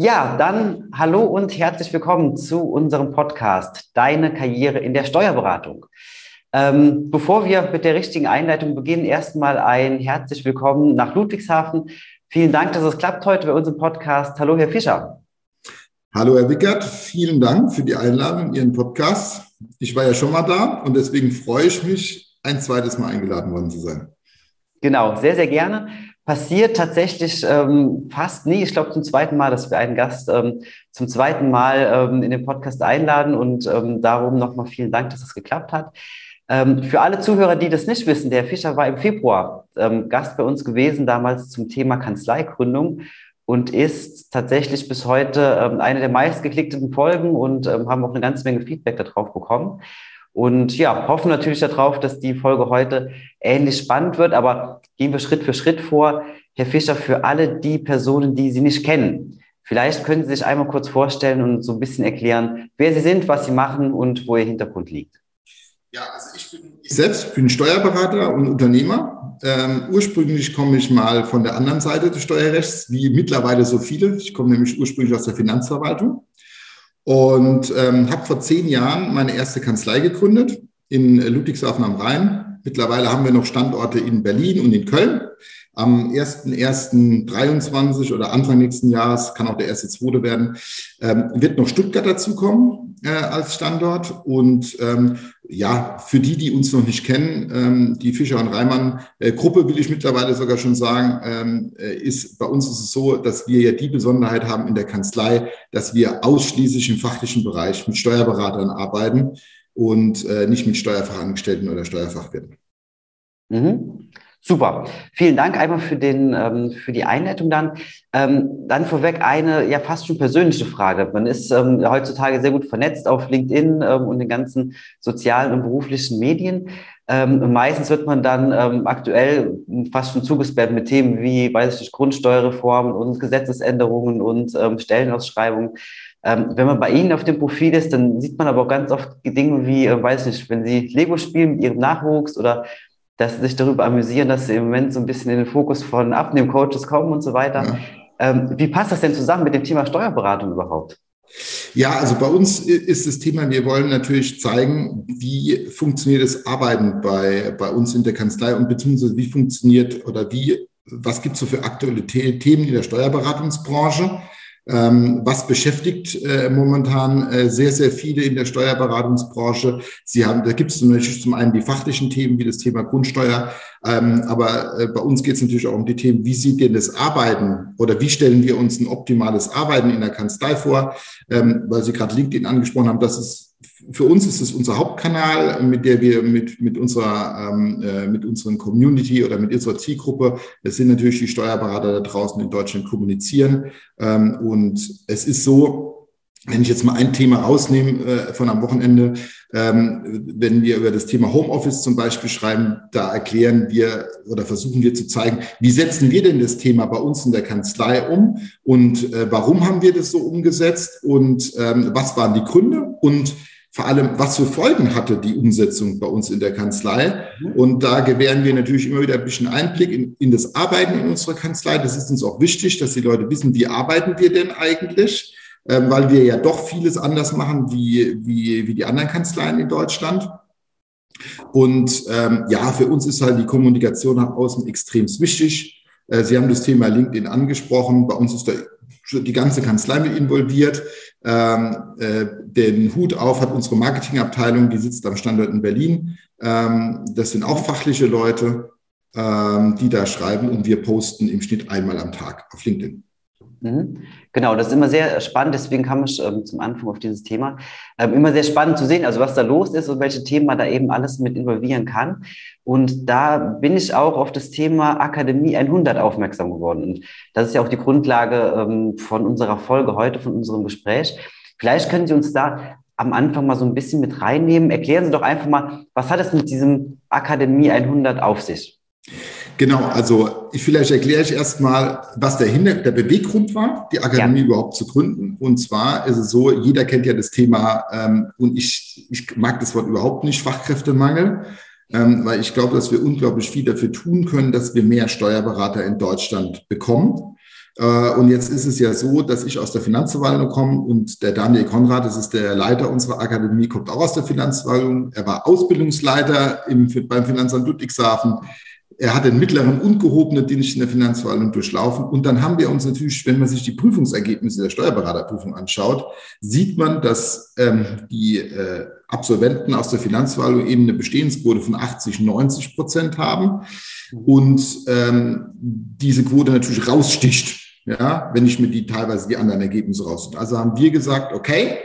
Ja, dann hallo und herzlich willkommen zu unserem Podcast Deine Karriere in der Steuerberatung. Ähm, bevor wir mit der richtigen Einleitung beginnen, erstmal ein herzlich willkommen nach Ludwigshafen. Vielen Dank, dass es klappt heute bei unserem Podcast. Hallo, Herr Fischer. Hallo, Herr Wickert. Vielen Dank für die Einladung in Ihren Podcast. Ich war ja schon mal da und deswegen freue ich mich, ein zweites Mal eingeladen worden zu sein. Genau, sehr, sehr gerne passiert tatsächlich ähm, fast nie. Ich glaube zum zweiten Mal, dass wir einen Gast ähm, zum zweiten Mal ähm, in den Podcast einladen und ähm, darum nochmal vielen Dank, dass es das geklappt hat. Ähm, für alle Zuhörer, die das nicht wissen, der Fischer war im Februar ähm, Gast bei uns gewesen, damals zum Thema Kanzleigründung und ist tatsächlich bis heute eine der meistgeklickten Folgen und haben auch eine ganze Menge Feedback darauf bekommen. Und ja, hoffen natürlich darauf, dass die Folge heute ähnlich spannend wird, aber gehen wir Schritt für Schritt vor. Herr Fischer, für alle die Personen, die Sie nicht kennen, vielleicht können Sie sich einmal kurz vorstellen und so ein bisschen erklären, wer Sie sind, was Sie machen und wo Ihr Hintergrund liegt. Ja, also ich bin ich selbst bin Steuerberater und Unternehmer. Ähm, ursprünglich komme ich mal von der anderen Seite des Steuerrechts, wie mittlerweile so viele. Ich komme nämlich ursprünglich aus der Finanzverwaltung und ähm, habe vor zehn Jahren meine erste Kanzlei gegründet in Ludwigshafen am Rhein. Mittlerweile haben wir noch Standorte in Berlin und in Köln. Am 1.1.23 oder Anfang nächsten Jahres, kann auch der erste zweite werden, ähm, wird noch Stuttgart dazukommen äh, als Standort. Und ähm, ja, für die, die uns noch nicht kennen, ähm, die Fischer und Reimann äh, Gruppe, will ich mittlerweile sogar schon sagen, ähm, äh, ist bei uns ist es so, dass wir ja die Besonderheit haben in der Kanzlei, dass wir ausschließlich im fachlichen Bereich mit Steuerberatern arbeiten und äh, nicht mit Steuerfachangestellten oder Steuerfachwirten. Mhm. Super. Vielen Dank einmal für, den, ähm, für die Einleitung dann. Ähm, dann vorweg eine ja fast schon persönliche Frage. Man ist ähm, heutzutage sehr gut vernetzt auf LinkedIn ähm, und den ganzen sozialen und beruflichen Medien. Ähm, meistens wird man dann ähm, aktuell fast schon zugespammt mit Themen wie, weiß ich nicht, Grundsteuerreformen und Gesetzesänderungen und Stellenausschreibungen. Wenn man bei Ihnen auf dem Profil ist, dann sieht man aber auch ganz oft Dinge wie, äh, weiß ich nicht, wenn Sie Lego spielen mit Ihrem Nachwuchs oder dass sie sich darüber amüsieren, dass sie im Moment so ein bisschen in den Fokus von Abnehmcoaches kommen und so weiter. Ja. Ähm, wie passt das denn zusammen mit dem Thema Steuerberatung überhaupt? Ja, also bei uns ist das Thema, wir wollen natürlich zeigen, wie funktioniert das Arbeiten bei, bei uns in der Kanzlei und beziehungsweise wie funktioniert oder wie, was gibt es so für aktuelle Themen in der Steuerberatungsbranche was beschäftigt äh, momentan äh, sehr, sehr viele in der Steuerberatungsbranche? Sie haben, da gibt es natürlich zum einen die fachlichen Themen wie das Thema Grundsteuer, ähm, aber äh, bei uns geht es natürlich auch um die Themen, wie sieht denn das Arbeiten oder wie stellen wir uns ein optimales Arbeiten in der Kanzlei vor? Ähm, weil Sie gerade LinkedIn angesprochen haben, das ist für uns ist es unser Hauptkanal, mit der wir mit, mit unserer, ähm, äh, mit unseren Community oder mit unserer Zielgruppe, das sind natürlich die Steuerberater da draußen in Deutschland kommunizieren. Ähm, und es ist so, wenn ich jetzt mal ein Thema rausnehme äh, von am Wochenende, ähm, wenn wir über das Thema Homeoffice zum Beispiel schreiben, da erklären wir oder versuchen wir zu zeigen, wie setzen wir denn das Thema bei uns in der Kanzlei um und äh, warum haben wir das so umgesetzt und ähm, was waren die Gründe und vor allem, was für Folgen hatte die Umsetzung bei uns in der Kanzlei. Mhm. Und da gewähren wir natürlich immer wieder ein bisschen Einblick in, in das Arbeiten in unserer Kanzlei. Das ist uns auch wichtig, dass die Leute wissen, wie arbeiten wir denn eigentlich, ähm, weil wir ja doch vieles anders machen wie, wie, wie die anderen Kanzleien in Deutschland. Und ähm, ja, für uns ist halt die Kommunikation nach außen extrem wichtig. Äh, Sie haben das Thema LinkedIn angesprochen. Bei uns ist da die ganze Kanzlei mit involviert. Ähm, äh, den Hut auf hat unsere Marketingabteilung, die sitzt am Standort in Berlin. Ähm, das sind auch fachliche Leute, ähm, die da schreiben und wir posten im Schnitt einmal am Tag auf LinkedIn. Mhm. Genau, das ist immer sehr spannend, deswegen kam ich ähm, zum Anfang auf dieses Thema. Ähm, immer sehr spannend zu sehen, also was da los ist und welche Themen man da eben alles mit involvieren kann. Und da bin ich auch auf das Thema Akademie 100 aufmerksam geworden. Und das ist ja auch die Grundlage ähm, von unserer Folge heute, von unserem Gespräch. Vielleicht können Sie uns da am Anfang mal so ein bisschen mit reinnehmen. Erklären Sie doch einfach mal, was hat es mit diesem Akademie 100 auf sich? Genau, also ich, vielleicht erkläre ich erstmal, was der, Hinter der Beweggrund war, die Akademie ja. überhaupt zu gründen. Und zwar ist es so, jeder kennt ja das Thema, ähm, und ich, ich mag das Wort überhaupt nicht, Fachkräftemangel, ähm, weil ich glaube, dass wir unglaublich viel dafür tun können, dass wir mehr Steuerberater in Deutschland bekommen. Äh, und jetzt ist es ja so, dass ich aus der Finanzverwaltung komme und der Daniel Konrad, das ist der Leiter unserer Akademie, kommt auch aus der Finanzverwaltung. Er war Ausbildungsleiter im, beim Finanzamt Ludwigshafen. Er hat den mittleren und gehobenen Dienst in der Finanzverwaltung durchlaufen. Und dann haben wir uns natürlich, wenn man sich die Prüfungsergebnisse der Steuerberaterprüfung anschaut, sieht man, dass ähm, die äh, Absolventen aus der Finanzverwaltung eben eine Bestehensquote von 80, 90 Prozent haben und ähm, diese Quote natürlich raussticht ja, wenn ich mir die teilweise die anderen Ergebnisse raus. Also haben wir gesagt, okay,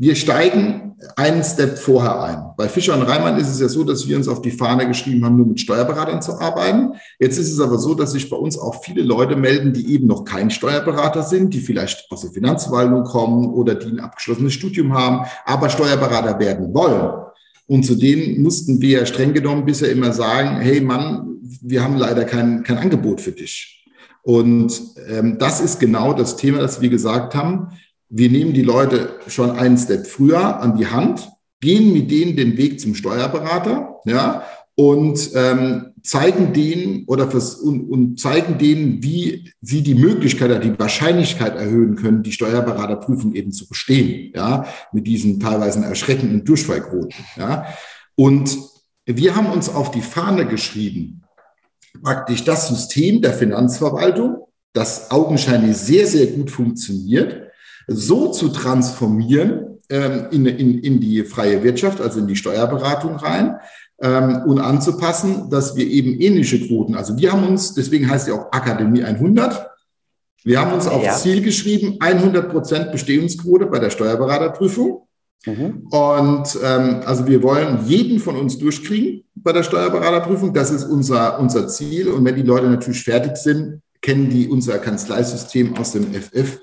wir steigen einen Step vorher ein. Bei Fischer und Reimann ist es ja so, dass wir uns auf die Fahne geschrieben haben, nur mit Steuerberatern zu arbeiten. Jetzt ist es aber so, dass sich bei uns auch viele Leute melden, die eben noch kein Steuerberater sind, die vielleicht aus der Finanzverwaltung kommen oder die ein abgeschlossenes Studium haben, aber Steuerberater werden wollen. Und zu denen mussten wir streng genommen bisher immer sagen, hey Mann, wir haben leider kein, kein Angebot für dich. Und ähm, das ist genau das Thema, das wir gesagt haben. Wir nehmen die Leute schon einen Step früher an die Hand, gehen mit denen den Weg zum Steuerberater, ja, und ähm, zeigen denen oder fürs, und, und zeigen denen, wie sie die Möglichkeit, die Wahrscheinlichkeit erhöhen können, die Steuerberaterprüfung eben zu bestehen, ja, mit diesen teilweise erschreckenden Durchfallquoten, ja. Und wir haben uns auf die Fahne geschrieben, praktisch das System der Finanzverwaltung, das augenscheinlich sehr, sehr gut funktioniert, so zu transformieren ähm, in, in, in die freie Wirtschaft, also in die Steuerberatung rein ähm, und anzupassen, dass wir eben ähnliche Quoten, also wir haben uns, deswegen heißt ja auch Akademie 100, wir haben uns aufs ja. Ziel geschrieben, 100 Prozent Bestehungsquote bei der Steuerberaterprüfung. Mhm. Und ähm, also wir wollen jeden von uns durchkriegen bei der Steuerberaterprüfung. Das ist unser, unser Ziel. Und wenn die Leute natürlich fertig sind, kennen die unser Kanzleisystem aus dem FF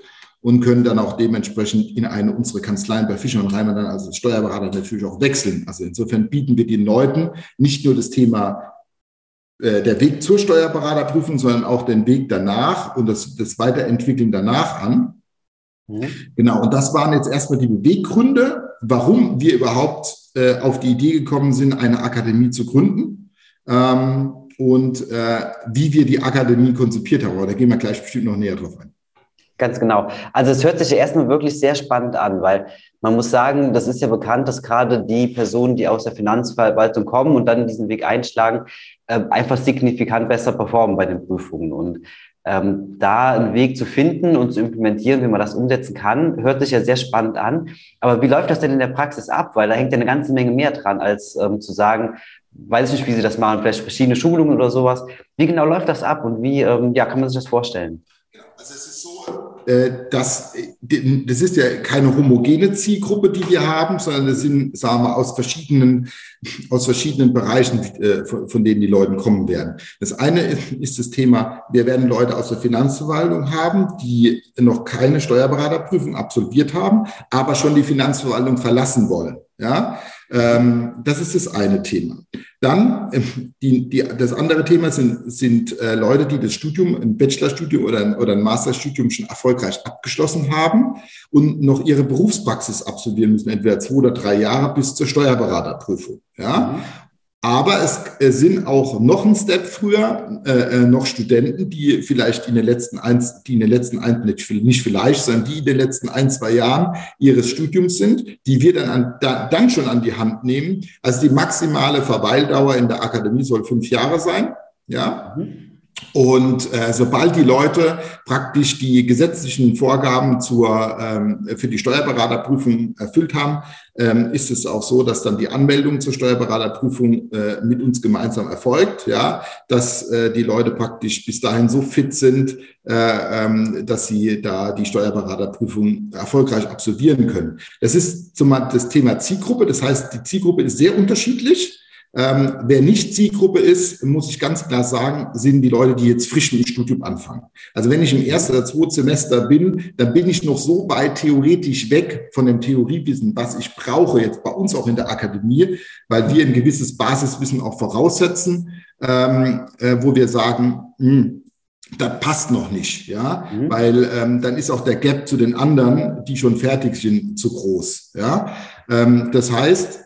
und können dann auch dementsprechend in eine unserer Kanzleien bei Fischer und Reimer dann als Steuerberater natürlich auch wechseln. Also insofern bieten wir den Leuten nicht nur das Thema äh, der Weg zur Steuerberaterprüfung, sondern auch den Weg danach und das, das Weiterentwickeln danach an. Mhm. Genau, und das waren jetzt erstmal die Beweggründe, warum wir überhaupt äh, auf die Idee gekommen sind, eine Akademie zu gründen ähm, und äh, wie wir die Akademie konzipiert haben. Aber da gehen wir gleich bestimmt noch näher drauf ein. Ganz genau. Also es hört sich erstmal wirklich sehr spannend an, weil man muss sagen, das ist ja bekannt, dass gerade die Personen, die aus der Finanzverwaltung kommen und dann diesen Weg einschlagen, äh, einfach signifikant besser performen bei den Prüfungen. Und ähm, da einen Weg zu finden und zu implementieren, wie man das umsetzen kann, hört sich ja sehr spannend an. Aber wie läuft das denn in der Praxis ab? Weil da hängt ja eine ganze Menge mehr dran, als ähm, zu sagen, weiß ich nicht, wie Sie das machen, vielleicht verschiedene Schulungen oder sowas. Wie genau läuft das ab und wie ähm, ja, kann man sich das vorstellen? Also es ist so, das, das ist ja keine homogene Zielgruppe, die wir haben, sondern das sind, sagen wir, aus verschiedenen, aus verschiedenen Bereichen, äh, von denen die Leute kommen werden. Das eine ist das Thema, wir werden Leute aus der Finanzverwaltung haben, die noch keine Steuerberaterprüfung absolviert haben, aber schon die Finanzverwaltung verlassen wollen. Ja, ähm, das ist das eine Thema. Dann, äh, die, die, das andere Thema sind, sind äh, Leute, die das Studium, ein Bachelorstudium oder ein, oder ein Masterstudium schon erfolgreich abgeschlossen haben und noch ihre Berufspraxis absolvieren müssen, entweder zwei oder drei Jahre bis zur Steuerberaterprüfung. Ja? Aber es sind auch noch ein Step früher äh, äh, noch Studenten, die vielleicht in den letzten eins, die in den letzten ein, nicht, nicht vielleicht, sondern die in den letzten ein, zwei Jahren ihres Studiums sind, die wir dann, an, da, dann schon an die Hand nehmen. Also die maximale Verweildauer in der Akademie soll fünf Jahre sein. Ja. Mhm. Und äh, sobald die Leute praktisch die gesetzlichen Vorgaben zur, ähm, für die Steuerberaterprüfung erfüllt haben, ähm, ist es auch so, dass dann die Anmeldung zur Steuerberaterprüfung äh, mit uns gemeinsam erfolgt, ja, dass äh, die Leute praktisch bis dahin so fit sind, äh, ähm, dass sie da die Steuerberaterprüfung erfolgreich absolvieren können. Das ist zum das Thema Zielgruppe. Das heißt, die Zielgruppe ist sehr unterschiedlich. Ähm, wer nicht Zielgruppe ist, muss ich ganz klar sagen, sind die Leute, die jetzt frisch mit dem Studium anfangen. Also wenn ich im ersten oder zweiten Semester bin, dann bin ich noch so weit theoretisch weg von dem Theoriewissen, was ich brauche jetzt bei uns auch in der Akademie, weil wir ein gewisses Basiswissen auch voraussetzen, ähm, äh, wo wir sagen, mh, hm, das passt noch nicht, ja, mhm. weil ähm, dann ist auch der Gap zu den anderen, die schon fertig sind, zu groß, ja. Ähm, das heißt,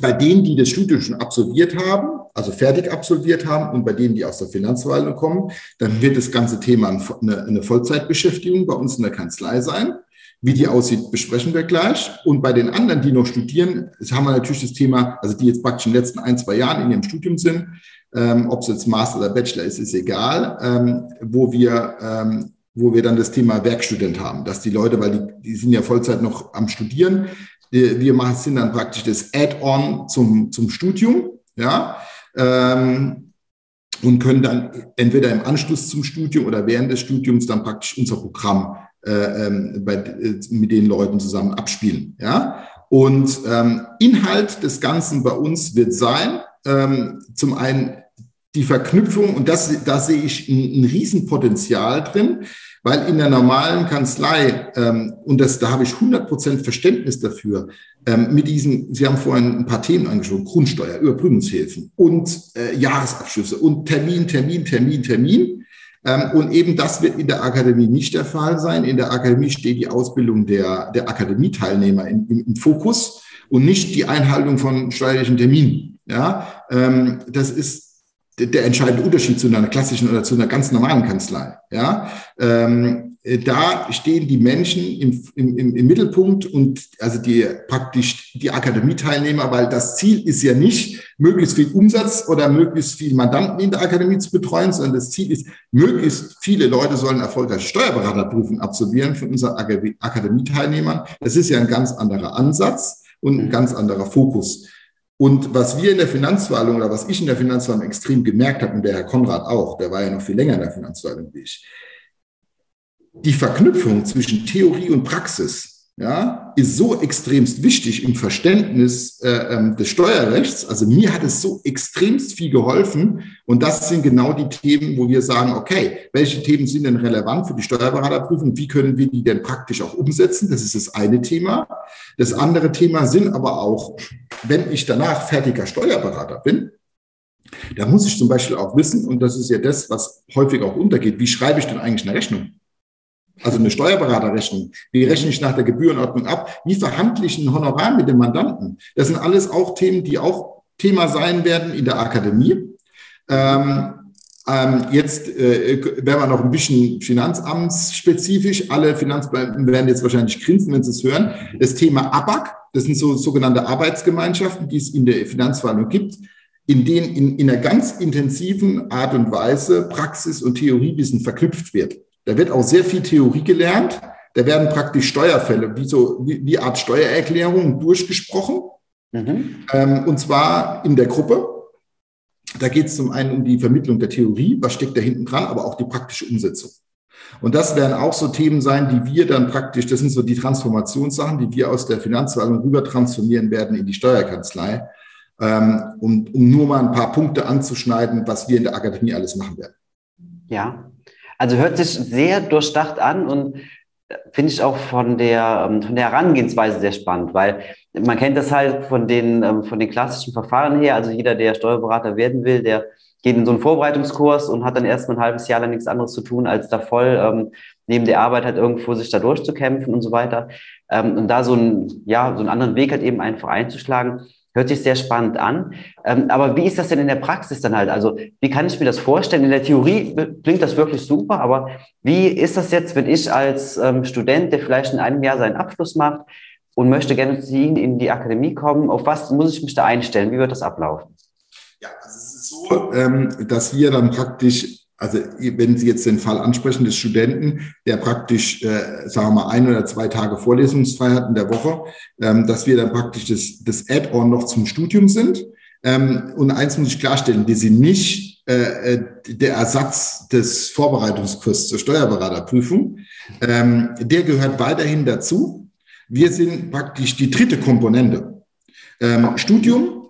bei denen, die das Studium schon absolviert haben, also fertig absolviert haben und bei denen, die aus der Finanzverwaltung kommen, dann wird das ganze Thema eine, Vollzeitbeschäftigung bei uns in der Kanzlei sein. Wie die aussieht, besprechen wir gleich. Und bei den anderen, die noch studieren, haben wir natürlich das Thema, also die jetzt praktisch in den letzten ein, zwei Jahren in ihrem Studium sind, ähm, ob es jetzt Master oder Bachelor ist, ist egal, ähm, wo wir ähm, wo wir dann das Thema Werkstudent haben, dass die Leute, weil die, die sind ja Vollzeit noch am Studieren, wir machen sind dann praktisch das Add-on zum, zum Studium, ja, ähm, und können dann entweder im Anschluss zum Studium oder während des Studiums dann praktisch unser Programm äh, ähm, bei, äh, mit den Leuten zusammen abspielen, ja. Und ähm, Inhalt des Ganzen bei uns wird sein, ähm, zum einen die Verknüpfung, und das, da sehe ich ein, ein Riesenpotenzial drin, weil in der normalen Kanzlei, ähm, und das, da habe ich 100% Verständnis dafür, ähm, mit diesen, Sie haben vorhin ein paar Themen angesprochen, Grundsteuer, Überprüfungshilfen und äh, Jahresabschlüsse und Termin, Termin, Termin, Termin. Ähm, und eben das wird in der Akademie nicht der Fall sein. In der Akademie steht die Ausbildung der, der Akademieteilnehmer im, im, im Fokus und nicht die Einhaltung von steuerlichen Terminen. Ja, ähm, das ist der entscheidende Unterschied zu einer klassischen oder zu einer ganz normalen Kanzlei. Ja, ähm, da stehen die Menschen im, im, im Mittelpunkt und also die praktisch die Akademieteilnehmer, weil das Ziel ist ja nicht, möglichst viel Umsatz oder möglichst viel Mandanten in der Akademie zu betreuen, sondern das Ziel ist, möglichst viele Leute sollen erfolgreiche Steuerberaterprüfungen absolvieren von unseren Akademieteilnehmern. Das ist ja ein ganz anderer Ansatz und ein ganz anderer Fokus. Und was wir in der Finanzverwaltung oder was ich in der Finanzverwaltung extrem gemerkt habe, und der Herr Konrad auch, der war ja noch viel länger in der Finanzverwaltung wie ich, die Verknüpfung zwischen Theorie und Praxis ja, ist so extremst wichtig im Verständnis äh, ähm, des Steuerrechts. Also mir hat es so extremst viel geholfen. Und das sind genau die Themen, wo wir sagen, okay, welche Themen sind denn relevant für die Steuerberaterprüfung? Wie können wir die denn praktisch auch umsetzen? Das ist das eine Thema. Das andere Thema sind aber auch, wenn ich danach fertiger Steuerberater bin, da muss ich zum Beispiel auch wissen, und das ist ja das, was häufig auch untergeht, wie schreibe ich denn eigentlich eine Rechnung? also eine Steuerberaterrechnung. Wie rechne ich nach der Gebührenordnung ab? Wie verhandle ich ein Honorar mit dem Mandanten? Das sind alles auch Themen, die auch Thema sein werden in der Akademie. Ähm, ähm, jetzt äh, werden wir noch ein bisschen finanzamtsspezifisch. Alle Finanzbeamten werden jetzt wahrscheinlich grinsen, wenn sie es hören. Das Thema ABAC, das sind so sogenannte Arbeitsgemeinschaften, die es in der Finanzverwaltung gibt, in denen in, in einer ganz intensiven Art und Weise Praxis und Theoriewissen verknüpft wird. Da wird auch sehr viel Theorie gelernt. Da werden praktisch Steuerfälle, wie so, wie, wie Art Steuererklärung durchgesprochen. Mhm. Ähm, und zwar in der Gruppe. Da geht es zum einen um die Vermittlung der Theorie, was steckt da hinten dran, aber auch die praktische Umsetzung. Und das werden auch so Themen sein, die wir dann praktisch, das sind so die Transformationssachen, die wir aus der Finanzverwaltung rüber transformieren werden in die Steuerkanzlei, ähm, um, um nur mal ein paar Punkte anzuschneiden, was wir in der Akademie alles machen werden. Ja, also hört sich sehr durchdacht an und äh, finde ich auch von der, ähm, von der Herangehensweise sehr spannend, weil man kennt das halt von den, ähm, von den klassischen Verfahren her. Also jeder, der Steuerberater werden will, der geht in so einen Vorbereitungskurs und hat dann erstmal ein halbes Jahr lang nichts anderes zu tun, als da voll ähm, neben der Arbeit halt irgendwo sich da durchzukämpfen und so weiter. Ähm, und da so ein, ja, so einen anderen Weg halt eben einfach einzuschlagen, Hört sich sehr spannend an. Ähm, aber wie ist das denn in der Praxis dann halt? Also wie kann ich mir das vorstellen? In der Theorie klingt das wirklich super, aber wie ist das jetzt, wenn ich als ähm, Student, der vielleicht in einem Jahr seinen Abschluss macht und möchte gerne zu Ihnen in die Akademie kommen, auf was muss ich mich da einstellen? Wie wird das ablaufen? Ja, also es ist so, ähm, dass wir dann praktisch also wenn Sie jetzt den Fall ansprechen des Studenten, der praktisch, äh, sagen wir mal, ein oder zwei Tage vorlesungsfrei hat in der Woche, ähm, dass wir dann praktisch das, das Add-on noch zum Studium sind. Ähm, und eins muss ich klarstellen, wir sind nicht äh, äh der Ersatz des Vorbereitungskurses zur Steuerberaterprüfung. Ähm, der gehört weiterhin dazu. Wir sind praktisch die dritte Komponente. Ähm, Studium,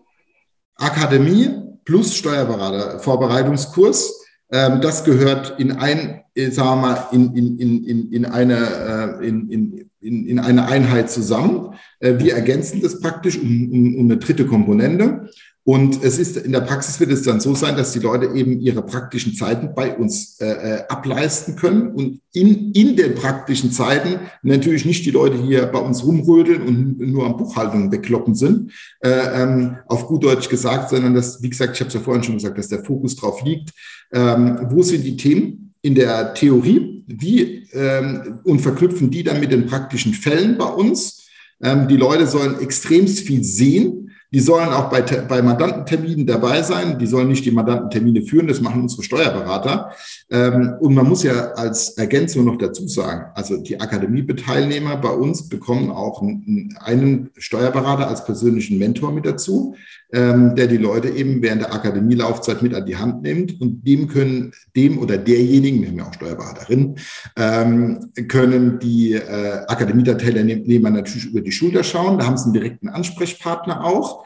Akademie plus Steuerberater, Vorbereitungskurs ähm, das gehört in ein, äh, sagen wir mal, in, in, in, in, eine, äh, in, in, in, in eine Einheit zusammen. Äh, wir ergänzen das praktisch um, um, um eine dritte Komponente. Und es ist in der Praxis wird es dann so sein, dass die Leute eben ihre praktischen Zeiten bei uns äh, äh, ableisten können und in, in den praktischen Zeiten natürlich nicht die Leute hier bei uns rumrödeln und nur am Buchhaltung wegkloppen sind, äh, ähm, auf gut Deutsch gesagt, sondern dass, wie gesagt, ich habe es ja vorhin schon gesagt, dass der Fokus drauf liegt, ähm, wo sind die Themen in der Theorie, wie ähm, und verknüpfen die dann mit den praktischen Fällen bei uns. Ähm, die Leute sollen extremst viel sehen die sollen auch bei, bei Mandantenterminen dabei sein. Die sollen nicht die Mandantentermine führen. Das machen unsere Steuerberater. Ähm, und man muss ja als Ergänzung noch dazu sagen, also die Akademieteilnehmer bei uns bekommen auch einen Steuerberater als persönlichen Mentor mit dazu, ähm, der die Leute eben während der Akademielaufzeit mit an die Hand nimmt. Und dem können, dem oder derjenigen, wir haben ja auch Steuerberaterinnen, ähm, können die äh, Akademieteilnehmer natürlich über die Schulter schauen. Da haben sie einen direkten Ansprechpartner auch.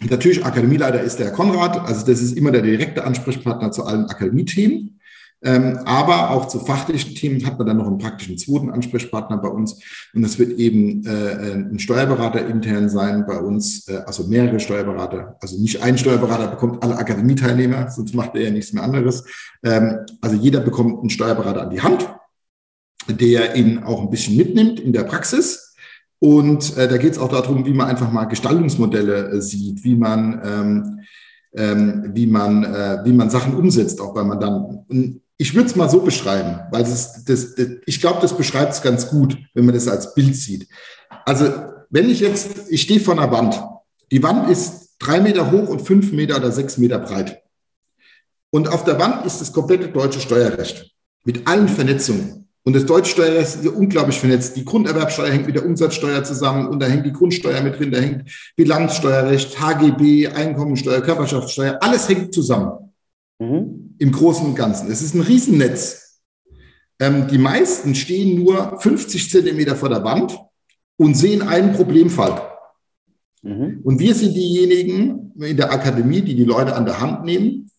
Natürlich, Akademieleiter ist der Konrad, also das ist immer der direkte Ansprechpartner zu allen Akademiethemen. Ähm, aber auch zu fachlichen Themen hat man dann noch einen praktischen zweiten Ansprechpartner bei uns. Und das wird eben äh, ein Steuerberater intern sein bei uns, äh, also mehrere Steuerberater. Also nicht ein Steuerberater bekommt alle Akademieteilnehmer, sonst macht er ja nichts mehr anderes. Ähm, also jeder bekommt einen Steuerberater an die Hand, der ihn auch ein bisschen mitnimmt in der Praxis und äh, da geht es auch darum, wie man einfach mal Gestaltungsmodelle äh, sieht, wie man, ähm, ähm, wie, man, äh, wie man Sachen umsetzt, auch bei Mandanten. Und ich würde es mal so beschreiben, weil das, das, das ich glaube, das beschreibt es ganz gut, wenn man das als Bild sieht. Also wenn ich jetzt, ich stehe vor einer Wand. Die Wand ist drei Meter hoch und fünf Meter oder sechs Meter breit. Und auf der Wand ist das komplette deutsche Steuerrecht mit allen Vernetzungen. Und das deutsche Steuerrecht ist unglaublich vernetzt. Die Grunderwerbsteuer hängt mit der Umsatzsteuer zusammen und da hängt die Grundsteuer mit drin, da hängt Bilanzsteuerrecht, HGB, Einkommensteuer, Körperschaftssteuer, alles hängt zusammen. Mhm. Im Großen und Ganzen. Es ist ein Riesennetz. Ähm, die meisten stehen nur 50 Zentimeter vor der Wand und sehen einen Problemfall. Mhm. Und wir sind diejenigen in der Akademie, die die Leute an der Hand nehmen,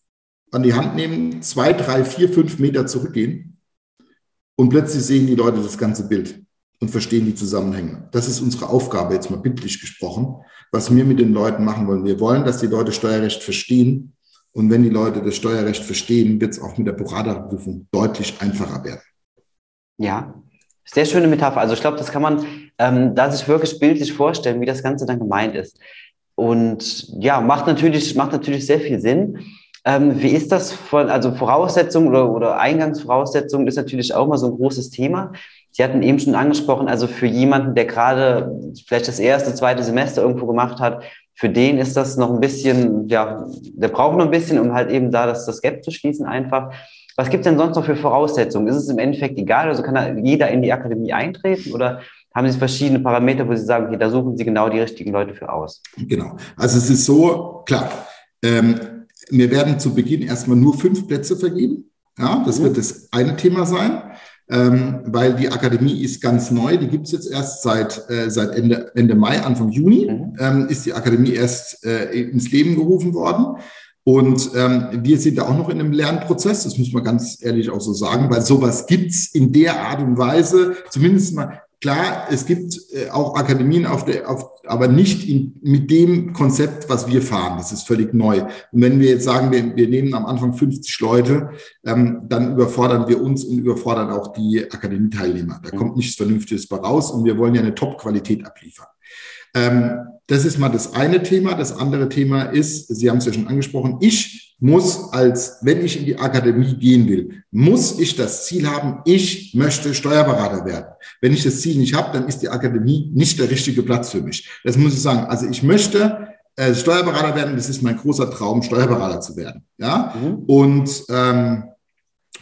an die Hand nehmen, zwei, drei, vier, fünf Meter zurückgehen und plötzlich sehen die Leute das ganze Bild und verstehen die Zusammenhänge. Das ist unsere Aufgabe, jetzt mal bildlich gesprochen, was wir mit den Leuten machen wollen. Wir wollen, dass die Leute Steuerrecht verstehen. Und wenn die Leute das Steuerrecht verstehen, wird es auch mit der Beraterprüfung deutlich einfacher werden. Ja, sehr schöne Metapher. Also ich glaube, das kann man ähm, da sich wirklich bildlich vorstellen, wie das Ganze dann gemeint ist. Und ja, macht natürlich, macht natürlich sehr viel Sinn. Ähm, wie ist das von, also Voraussetzungen oder, oder Eingangsvoraussetzungen ist natürlich auch mal so ein großes Thema. Sie hatten eben schon angesprochen, also für jemanden, der gerade vielleicht das erste, zweite Semester irgendwo gemacht hat, für den ist das noch ein bisschen, ja, der braucht noch ein bisschen, um halt eben da das, das Gap zu schließen einfach. Was gibt es denn sonst noch für Voraussetzungen? Ist es im Endeffekt egal? Also kann da jeder in die Akademie eintreten oder haben Sie verschiedene Parameter, wo Sie sagen, okay, da suchen Sie genau die richtigen Leute für aus? Genau. Also es ist so, klar, ähm, wir werden zu Beginn erstmal nur fünf Plätze vergeben. Ja, das wird das eine Thema sein, ähm, weil die Akademie ist ganz neu. Die gibt es jetzt erst seit, äh, seit Ende, Ende Mai, Anfang Juni, mhm. ähm, ist die Akademie erst äh, ins Leben gerufen worden. Und ähm, wir sind da auch noch in einem Lernprozess, das muss man ganz ehrlich auch so sagen, weil sowas gibt's in der Art und Weise, zumindest mal Klar, es gibt äh, auch Akademien, auf der, auf, aber nicht in, mit dem Konzept, was wir fahren. Das ist völlig neu. Und wenn wir jetzt sagen, wir, wir nehmen am Anfang 50 Leute, ähm, dann überfordern wir uns und überfordern auch die Akademieteilnehmer. Da kommt nichts Vernünftiges bei raus und wir wollen ja eine Top-Qualität abliefern. Ähm, das ist mal das eine Thema. Das andere Thema ist, Sie haben es ja schon angesprochen, ich muss als, wenn ich in die Akademie gehen will, muss ich das Ziel haben, ich möchte Steuerberater werden. Wenn ich das Ziel nicht habe, dann ist die Akademie nicht der richtige Platz für mich. Das muss ich sagen. Also ich möchte äh, Steuerberater werden. Das ist mein großer Traum, Steuerberater zu werden. Ja. Mhm. Und ähm,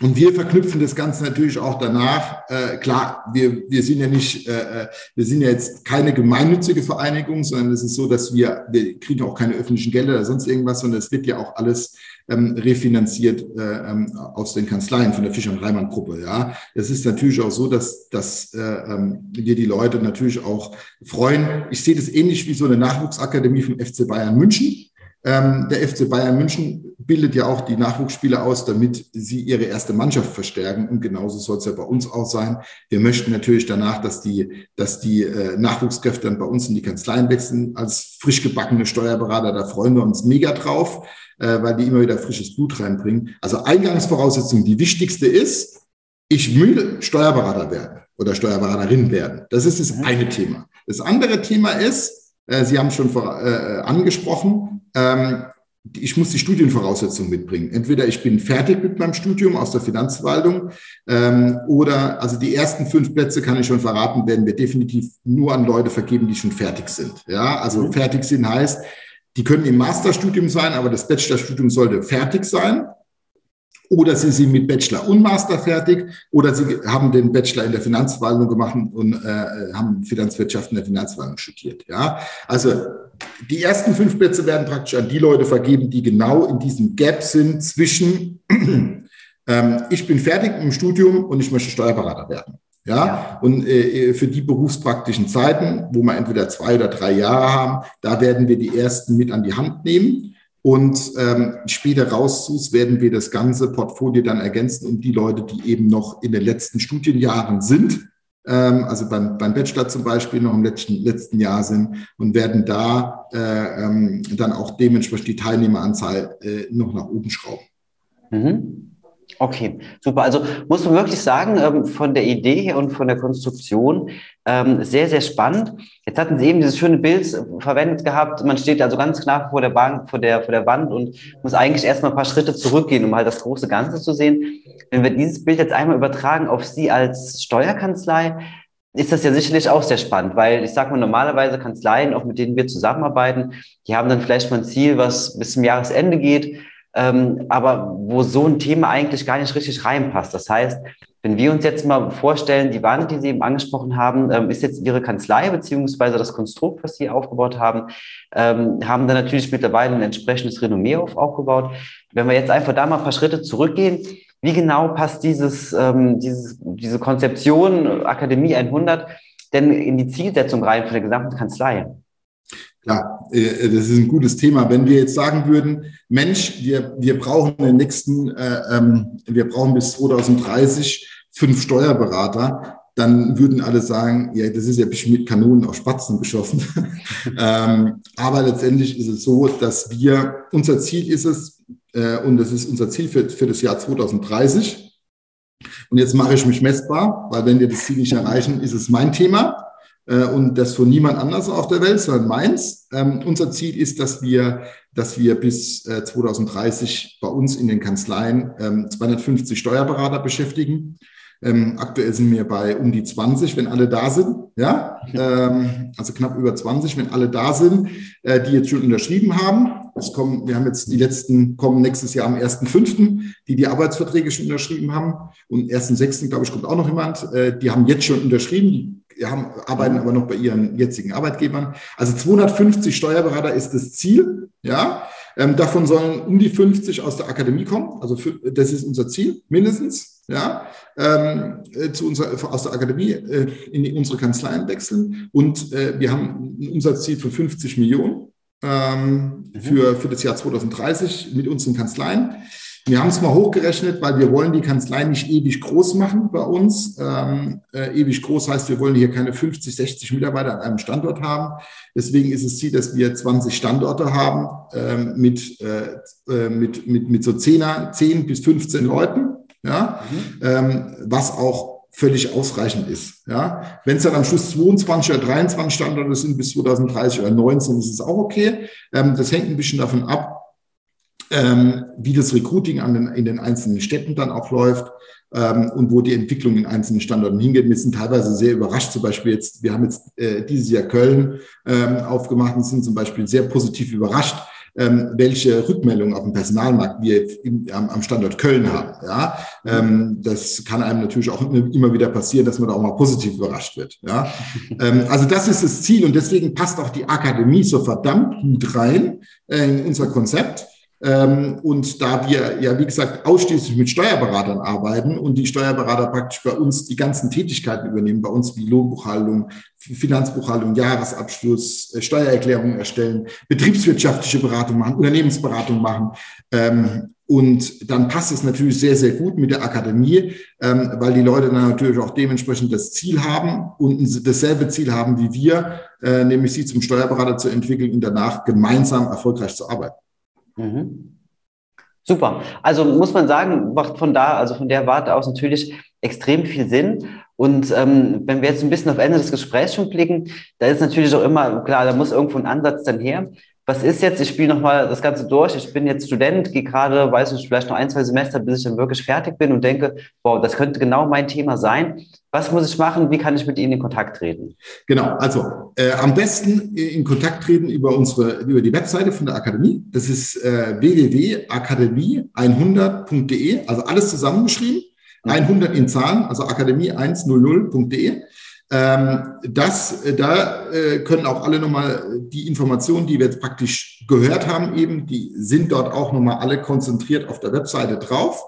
und wir verknüpfen das Ganze natürlich auch danach. Äh, klar, wir, wir sind ja nicht, äh, äh, wir sind ja jetzt keine gemeinnützige Vereinigung, sondern es ist so, dass wir, wir kriegen auch keine öffentlichen Gelder oder sonst irgendwas, sondern es wird ja auch alles ähm, refinanziert äh, ähm, aus den Kanzleien von der Fischer- und Reimann-Gruppe. Ja, es ist natürlich auch so, dass, dass äh, ähm, wir die Leute natürlich auch freuen. Ich sehe das ähnlich wie so eine Nachwuchsakademie vom FC Bayern München Ähm, der FC Bayern München bildet ja auch die Nachwuchsspieler aus, damit sie ihre erste Mannschaft verstärken. Und genauso soll es ja bei uns auch sein. Wir möchten natürlich danach, dass die, dass die äh, Nachwuchskräfte dann bei uns in die Kanzleien wechseln. Als frisch gebackene Steuerberater, da freuen wir uns mega drauf, äh, weil die immer wieder frisches Blut reinbringen. Also Eingangsvoraussetzung, die wichtigste ist, ich will Steuerberater werden oder Steuerberaterin werden. Das ist das eine Thema. Das andere Thema ist, äh, Sie haben schon vor, äh, angesprochen, ähm, ich muss die Studienvoraussetzungen mitbringen. Entweder ich bin fertig mit meinem Studium aus der Finanzverwaltung ähm, oder also die ersten fünf Plätze kann ich schon verraten, werden wir definitiv nur an Leute vergeben, die schon fertig sind. Ja, also mhm. fertig sind heißt, die können im Masterstudium sein, aber das Bachelorstudium sollte fertig sein oder sie sind mit Bachelor und Master fertig oder sie haben den Bachelor in der Finanzverwaltung gemacht und äh, haben Finanzwirtschaft in der Finanzverwaltung studiert. Ja, also die ersten fünf Plätze werden praktisch an die Leute vergeben, die genau in diesem Gap sind zwischen ähm, ich bin fertig im Studium und ich möchte Steuerberater werden. Ja, ja. und äh, für die berufspraktischen Zeiten, wo wir entweder zwei oder drei Jahre haben, da werden wir die ersten mit an die Hand nehmen. Und ähm, später raus werden wir das ganze Portfolio dann ergänzen um die Leute, die eben noch in den letzten Studienjahren sind, ähm, also beim, beim Bachelor zum Beispiel noch im letzten, letzten Jahr sind und werden da äh, ähm, dann auch dementsprechend die Teilnehmeranzahl äh, noch nach oben schrauben. Mhm. Okay, super. Also muss man wirklich sagen, ähm, von der Idee und von der Konstruktion ähm, sehr, sehr spannend. Jetzt hatten Sie eben dieses schöne Bild verwendet gehabt. Man steht also ganz knapp vor der Bank, vor der, vor der Wand und muss eigentlich erstmal ein paar Schritte zurückgehen, um halt das große Ganze zu sehen. Wenn wir dieses Bild jetzt einmal übertragen auf Sie als Steuerkanzlei, ist das ja sicherlich auch sehr spannend, weil ich sage mal, normalerweise Kanzleien, auch mit denen wir zusammenarbeiten, die haben dann vielleicht mal ein Ziel, was bis zum Jahresende geht ähm, aber wo so ein Thema eigentlich gar nicht richtig reinpasst. Das heißt, wenn wir uns jetzt mal vorstellen, die Wand, die Sie eben angesprochen haben, ähm, ist jetzt Ihre Kanzlei beziehungsweise das Konstrukt, was Sie aufgebaut haben, ähm, haben dann natürlich mittlerweile ein entsprechendes Renommee auf, aufgebaut. Wenn wir jetzt einfach da mal ein paar Schritte zurückgehen, wie genau passt dieses, ähm, dieses, diese Konzeption Akademie 100 denn in die Zielsetzung rein für die gesamte Kanzlei? Ja, äh, das ist ein gutes Thema. Wenn wir jetzt sagen würden, Mensch, wir, wir brauchen in den nächsten, äh, ähm, wir brauchen bis 2030 fünf Steuerberater, dann würden alle sagen, ja, das ist ja ein bisschen mit Kanonen auf Spatzen geschossen. ähm, aber letztendlich ist es so, dass wir, unser Ziel ist es, äh, und das ist unser Ziel für, für das Jahr 2030. Und jetzt mache ich mich messbar, weil wenn wir das Ziel nicht erreichen, ist es mein Thema. Äh, und das von niemand anders auf der Welt, sondern meins. Ähm, unser Ziel ist, dass wir, dass wir bis äh, 2030 bei uns in den Kanzleien ähm, 250 Steuerberater beschäftigen. Ähm, aktuell sind wir bei um die 20, wenn alle da sind. Ja, ähm, also knapp über 20, wenn alle da sind, äh, die jetzt schon unterschrieben haben. Es kommen, wir haben jetzt die letzten, kommen nächstes Jahr am 1.5., die die Arbeitsverträge schon unterschrieben haben. Und am 1.6., glaube ich, kommt auch noch jemand. Äh, die haben jetzt schon unterschrieben. Die haben, arbeiten aber noch bei ihren jetzigen Arbeitgebern. Also 250 Steuerberater ist das Ziel. Ja, ähm, davon sollen um die 50 aus der Akademie kommen. Also für, das ist unser Ziel, mindestens. Ja, ähm, äh, zu unserer, aus der Akademie äh, in unsere Kanzleien wechseln. Und äh, wir haben ein Umsatzziel von 50 Millionen ähm, mhm. für, für das Jahr 2030 mit unseren Kanzleien. Wir haben es mal hochgerechnet, weil wir wollen die Kanzlei nicht ewig groß machen bei uns. Ähm, äh, ewig groß heißt, wir wollen hier keine 50, 60 Mitarbeiter an einem Standort haben. Deswegen ist es Ziel, dass wir 20 Standorte haben ähm, mit, äh, äh mit, mit, mit so 10, 10 bis 15 Leuten, ja, mhm. ähm, was auch völlig ausreichend ist. Ja, wenn es dann am Schluss 22 oder 23 Standorte sind bis 2030 oder 19, ist es auch okay. Ähm, das hängt ein bisschen davon ab, ähm, wie das Recruiting an den, in den einzelnen Städten dann auch läuft ähm, und wo die Entwicklung in einzelnen Standorten hingeht. Wir sind teilweise sehr überrascht. Zum Beispiel jetzt, wir haben jetzt äh, dieses Jahr Köln ähm, aufgemacht und sind zum Beispiel sehr positiv überrascht, ähm, welche Rückmeldungen auf dem Personalmarkt wir im, am, am, Standort Köln haben. Ja, ähm, das kann einem natürlich auch immer wieder passieren, dass man da auch mal positiv überrascht wird. Ja, ähm, also das ist das Ziel und deswegen passt auch die Akademie so verdammt gut rein äh, in unser Konzept und da wir ja, wie gesagt, ausschließlich mit Steuerberatern arbeiten und die Steuerberater praktisch bei uns die ganzen Tätigkeiten übernehmen, bei uns wie Lohnbuchhaltung, Finanzbuchhaltung, Jahresabschluss, äh, Steuererklärung erstellen, betriebswirtschaftliche Beratung machen, Unternehmensberatung machen. Ähm, und dann passt es natürlich sehr, sehr gut mit der Akademie, ähm, weil die Leute dann natürlich auch dementsprechend das Ziel haben und dasselbe Ziel haben wie wir, äh, nämlich sie zum Steuerberater zu entwickeln und danach gemeinsam erfolgreich zu arbeiten. Mhm. Super. Also muss man sagen, macht von da, also von der Warte aus natürlich extrem viel Sinn. Und ähm, wenn wir jetzt ein bisschen auf Ende des Gesprächs schon blicken, da ist natürlich auch immer, klar, da muss irgendwo ein Ansatz dann her was ist jetzt, ich spiele nochmal das Ganze durch, ich bin jetzt Student, gehe gerade, weiß ich, vielleicht noch ein, zwei Semester, bis ich dann wirklich fertig bin und denke, wow, das könnte genau mein Thema sein. Was muss ich machen? Wie kann ich mit Ihnen in Kontakt treten? Genau, also äh, am besten in Kontakt treten über unsere, über die Webseite von der Akademie. Das ist äh, www.akademie100.de, also alles zusammengeschrieben. 100 in Zahlen, also akademie100.de. Ähm, das, äh, da äh, können auch alle nochmal die Informationen, die wir jetzt praktisch gehört haben, eben, die sind dort auch nochmal alle konzentriert auf der Webseite drauf.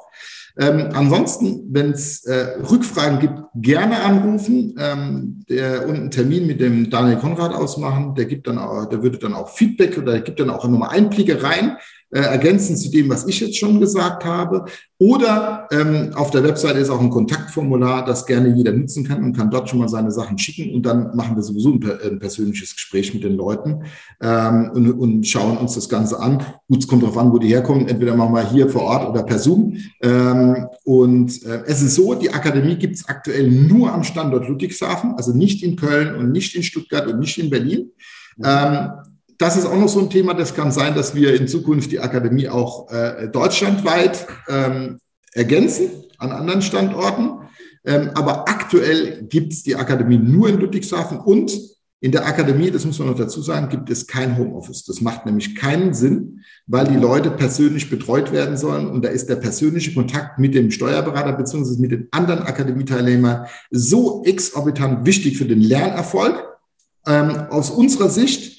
Ähm, ansonsten, wenn es äh, Rückfragen gibt, gerne anrufen ähm, der, und einen Termin mit dem Daniel Konrad ausmachen. Der gibt dann auch, der würde dann auch Feedback oder gibt dann auch nochmal Einblicke rein, äh, ergänzend zu dem, was ich jetzt schon gesagt habe. Oder ähm, auf der Webseite ist auch ein Kontaktformular, das gerne jeder nutzen kann und kann dort schon mal seine Sachen schicken. Und dann machen wir sowieso ein, ein persönliches Gespräch mit den Leuten ähm, und, und, schauen uns das Ganze an. Gut, es kommt darauf an, wo die herkommen. Entweder machen wir hier vor Ort oder per Zoom. Ähm, und äh, es ist so, die Akademie gibt es aktuell nur am Standort Ludwigshafen, also nicht in Köln und nicht in Stuttgart und nicht in Berlin. Ähm, das ist auch noch so ein Thema. Das kann sein, dass wir in Zukunft die Akademie auch äh, deutschlandweit ähm, ergänzen an anderen Standorten. Ähm, aber aktuell gibt es die Akademie nur in Ludwigshafen und in der Akademie, das muss man noch dazu sagen, gibt es kein Homeoffice. Das macht nämlich keinen Sinn, weil die Leute persönlich betreut werden sollen. Und da ist der persönliche Kontakt mit dem Steuerberater bzw. mit den anderen Akademieteilnehmern so exorbitant wichtig für den Lernerfolg. Ähm, aus unserer Sicht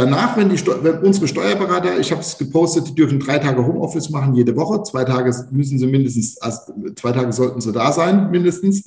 Danach, wenn, die, wenn unsere Steuerberater, ich habe es gepostet, die dürfen drei Tage Homeoffice machen jede Woche. Zwei Tage müssen sie mindestens, also zwei Tage sollten sie da sein, mindestens.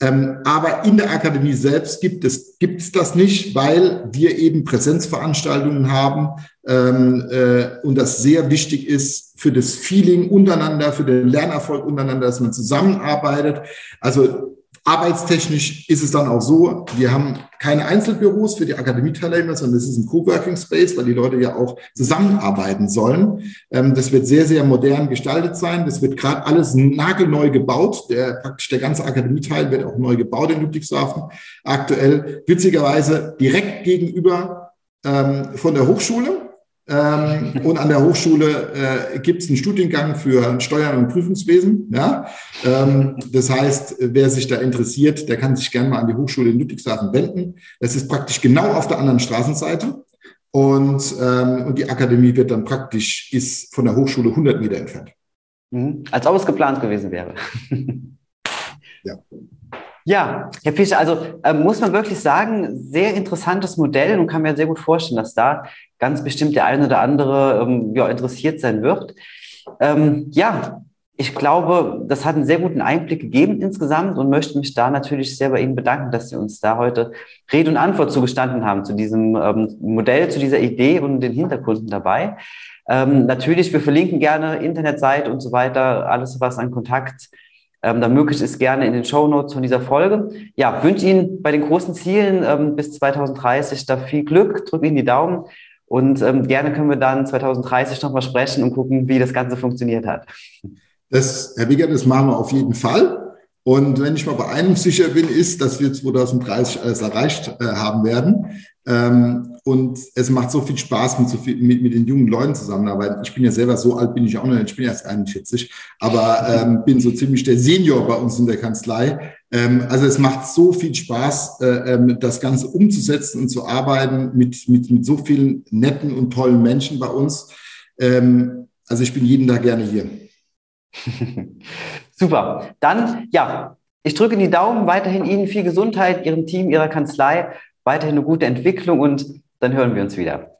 Ähm, aber in der Akademie selbst gibt es, gibt es das nicht, weil wir eben Präsenzveranstaltungen haben ähm, äh, und das sehr wichtig ist für das Feeling untereinander, für den Lernerfolg untereinander, dass man zusammenarbeitet. Also Arbeitstechnisch ist es dann auch so, wir haben keine Einzelbüros für die Akademieteilnehmer, sondern es ist ein Coworking Space, weil die Leute ja auch zusammenarbeiten sollen. Ähm, das wird sehr, sehr modern gestaltet sein. Das wird gerade alles nagelneu gebaut. Der, praktisch der ganze Akademieteil wird auch neu gebaut in Ludwigshafen. Aktuell witzigerweise direkt gegenüber ähm, von der Hochschule. Ähm, und an der Hochschule äh, gibt es einen Studiengang für Steuern und Prüfungswesen. Ja? Ähm, das heißt, wer sich da interessiert, der kann sich gerne mal an die Hochschule in Ludwigshafen wenden. Das ist praktisch genau auf der anderen Straßenseite. Und, ähm, und die Akademie wird dann praktisch, ist von der Hochschule 100 Meter entfernt. Mhm. Als ob es geplant gewesen wäre. ja. Ja, Herr Fischer, also äh, muss man wirklich sagen, sehr interessantes Modell und kann mir sehr gut vorstellen, dass da ganz bestimmt der eine oder andere ähm, ja, interessiert sein wird. Ähm, ja, ich glaube, das hat einen sehr guten Einblick gegeben insgesamt und möchte mich da natürlich sehr bei Ihnen bedanken, dass Sie uns da heute Rede und Antwort zugestanden haben zu diesem ähm, Modell, zu dieser Idee und den Hintergründen dabei. Ähm, natürlich, wir verlinken gerne Internetseite und so weiter, alles, was an Kontakt ähm, da möglich ist, gerne in den Show Notes von dieser Folge. Ja, wünsche Ihnen bei den großen Zielen ähm, bis 2030 da viel Glück, drücke Ihnen die Daumen und ähm, gerne können wir dann 2030 nochmal sprechen und gucken, wie das Ganze funktioniert hat. Das, Herr Wiegert, das machen wir auf jeden Fall. Und wenn ich mal bei einem sicher bin, ist, dass wir 2030 alles erreicht äh, haben werden. Ähm, und es macht so viel Spaß, mit, so viel, mit, mit den jungen Leuten zusammenarbeiten. Ich bin ja selber so alt, bin ich auch noch nicht, ich bin erst 41, aber ähm, bin so ziemlich der Senior bei uns in der Kanzlei. Ähm, also es macht so viel Spaß, äh, ähm, das Ganze umzusetzen und zu arbeiten mit, mit, mit so vielen netten und tollen Menschen bei uns. Ähm, also ich bin jeden Tag gerne hier. Super. Dann, ja, ich drücke die Daumen, weiterhin Ihnen viel Gesundheit, Ihrem Team, Ihrer Kanzlei, weiterhin eine gute Entwicklung und dann hören wir uns wieder.